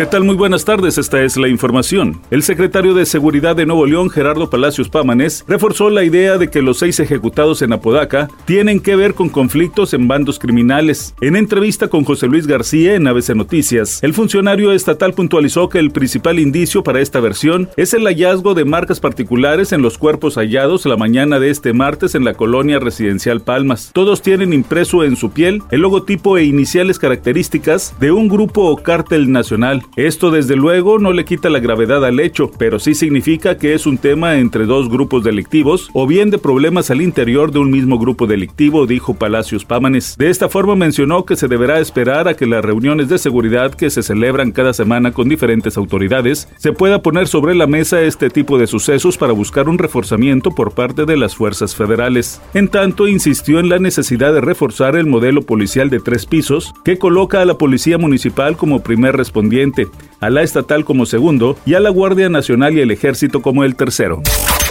¿Qué tal? Muy buenas tardes, esta es la información. El secretario de Seguridad de Nuevo León, Gerardo Palacios Pámanes, reforzó la idea de que los seis ejecutados en Apodaca tienen que ver con conflictos en bandos criminales. En entrevista con José Luis García en ABC Noticias, el funcionario estatal puntualizó que el principal indicio para esta versión es el hallazgo de marcas particulares en los cuerpos hallados la mañana de este martes en la colonia residencial Palmas. Todos tienen impreso en su piel el logotipo e iniciales características de un grupo o cártel nacional. Esto desde luego no le quita la gravedad al hecho, pero sí significa que es un tema entre dos grupos delictivos o bien de problemas al interior de un mismo grupo delictivo, dijo Palacios Pámanes. De esta forma mencionó que se deberá esperar a que las reuniones de seguridad que se celebran cada semana con diferentes autoridades se pueda poner sobre la mesa este tipo de sucesos para buscar un reforzamiento por parte de las fuerzas federales. En tanto, insistió en la necesidad de reforzar el modelo policial de tres pisos que coloca a la Policía Municipal como primer respondiente TT. A la estatal como segundo y a la Guardia Nacional y el Ejército como el tercero.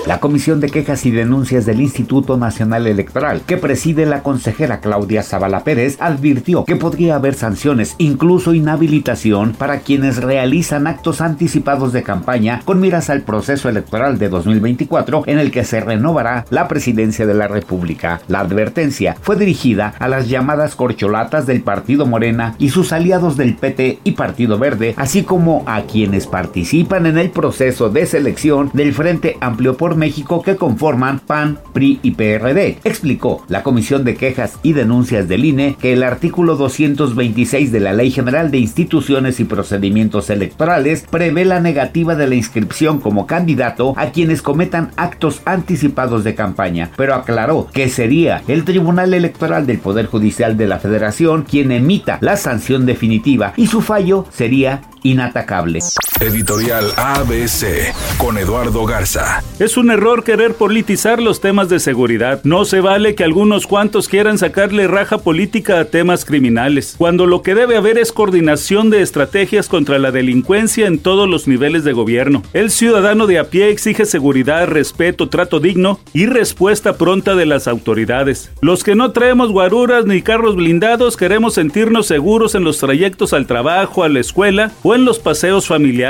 La Comisión de Quejas y Denuncias del Instituto Nacional Electoral, que preside la consejera Claudia Zavala Pérez, advirtió que podría haber sanciones, incluso inhabilitación, para quienes realizan actos anticipados de campaña con miras al proceso electoral de 2024 en el que se renovará la presidencia de la República. La advertencia fue dirigida a las llamadas corcholatas del Partido Morena y sus aliados del PT y Partido Verde, así como a quienes participan en el proceso de selección del Frente Amplio por México que conforman PAN, PRI y PRD. Explicó la Comisión de Quejas y Denuncias del INE que el artículo 226 de la Ley General de Instituciones y Procedimientos Electorales prevé la negativa de la inscripción como candidato a quienes cometan actos anticipados de campaña, pero aclaró que sería el Tribunal Electoral del Poder Judicial de la Federación quien emita la sanción definitiva y su fallo sería inatacable. Editorial ABC con Eduardo Garza. Es un error querer politizar los temas de seguridad. No se vale que algunos cuantos quieran sacarle raja política a temas criminales, cuando lo que debe haber es coordinación de estrategias contra la delincuencia en todos los niveles de gobierno. El ciudadano de a pie exige seguridad, respeto, trato digno y respuesta pronta de las autoridades. Los que no traemos guaruras ni carros blindados queremos sentirnos seguros en los trayectos al trabajo, a la escuela o en los paseos familiares.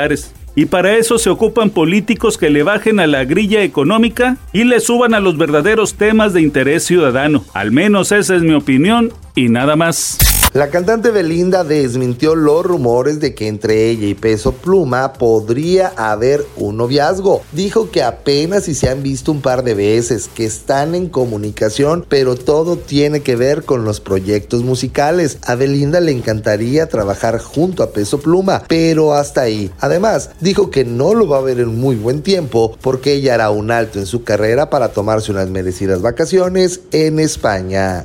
Y para eso se ocupan políticos que le bajen a la grilla económica y le suban a los verdaderos temas de interés ciudadano. Al menos esa es mi opinión y nada más. La cantante Belinda desmintió los rumores de que entre ella y Peso Pluma podría haber un noviazgo. Dijo que apenas si se han visto un par de veces, que están en comunicación, pero todo tiene que ver con los proyectos musicales. A Belinda le encantaría trabajar junto a Peso Pluma, pero hasta ahí. Además, dijo que no lo va a ver en muy buen tiempo porque ella hará un alto en su carrera para tomarse unas merecidas vacaciones en España.